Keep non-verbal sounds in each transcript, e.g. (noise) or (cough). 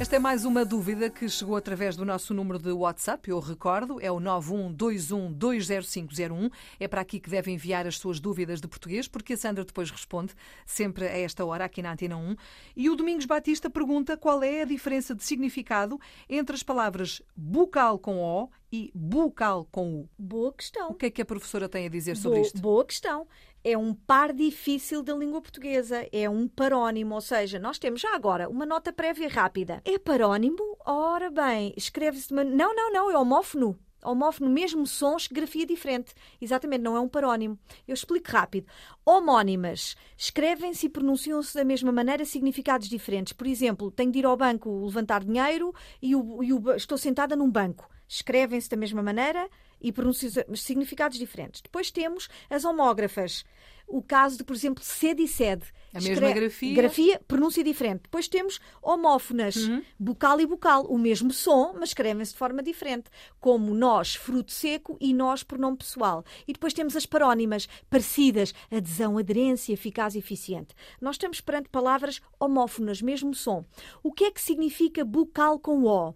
Esta é mais uma dúvida que chegou através do nosso número de WhatsApp, eu recordo, é o 912120501. É para aqui que devem enviar as suas dúvidas de português, porque a Sandra depois responde sempre a esta hora aqui na Antena 1. E o Domingos Batista pergunta qual é a diferença de significado entre as palavras bucal com O e bucal com U. Boa questão. O que é que a professora tem a dizer sobre boa, isto? Boa questão. É um par difícil da língua portuguesa. É um parónimo, ou seja, nós temos já agora uma nota prévia rápida. É parónimo? Ora bem, escreve-se de uma... Não, não, não, é homófono. Homófono, mesmo som, grafia diferente. Exatamente, não é um parónimo. Eu explico rápido. Homónimas escrevem-se e pronunciam-se da mesma maneira, significados diferentes. Por exemplo, tenho de ir ao banco levantar dinheiro e, o, e o, estou sentada num banco. Escrevem-se da mesma maneira e pronunciam significados diferentes. Depois temos as homógrafas. O caso de, por exemplo, sede e sede. A mesma grafia. Grafia, pronúncia diferente. Depois temos homófonas, Uhum. bucal e bucal. O mesmo som, mas escrevem-se de forma diferente. Como nós, fruto seco, e nós, pronome pessoal. E depois temos as parónimas, parecidas, adesão, aderência, eficaz e eficiente. Nós estamos perante palavras homófonas, mesmo som. O que é que significa bucal com O?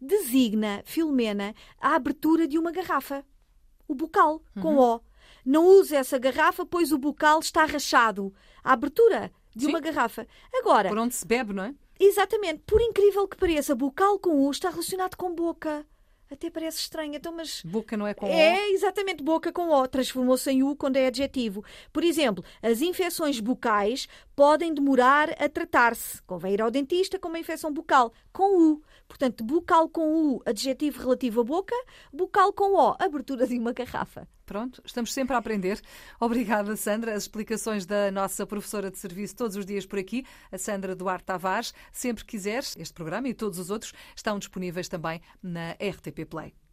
Designa, Filomena, a abertura de uma garrafa. O bucal, com O. Não use essa garrafa, pois o bucal está rachado. A abertura de Sim. uma garrafa. Agora, Por onde se bebe, não é? exatamente, por incrível que pareça, bucal com U está relacionado com boca. Até parece estranho, então, mas Boca não é com O. é exatamente boca com O, transformou-se em U quando é adjetivo. Por exemplo, as infecções bucais podem demorar a tratar-se. Convém ir ao dentista com uma infecção bucal com U. Portanto, bucal com U, adjetivo relativo à boca, bucal com O, abertura de uma garrafa. Pronto, estamos sempre a aprender. (laughs) Obrigada, Sandra. As explicações da nossa professora de serviço todos os dias por aqui, a Sandra Duarte Tavares. Sempre quiseres, este programa e todos os outros estão disponíveis também na RTP Play.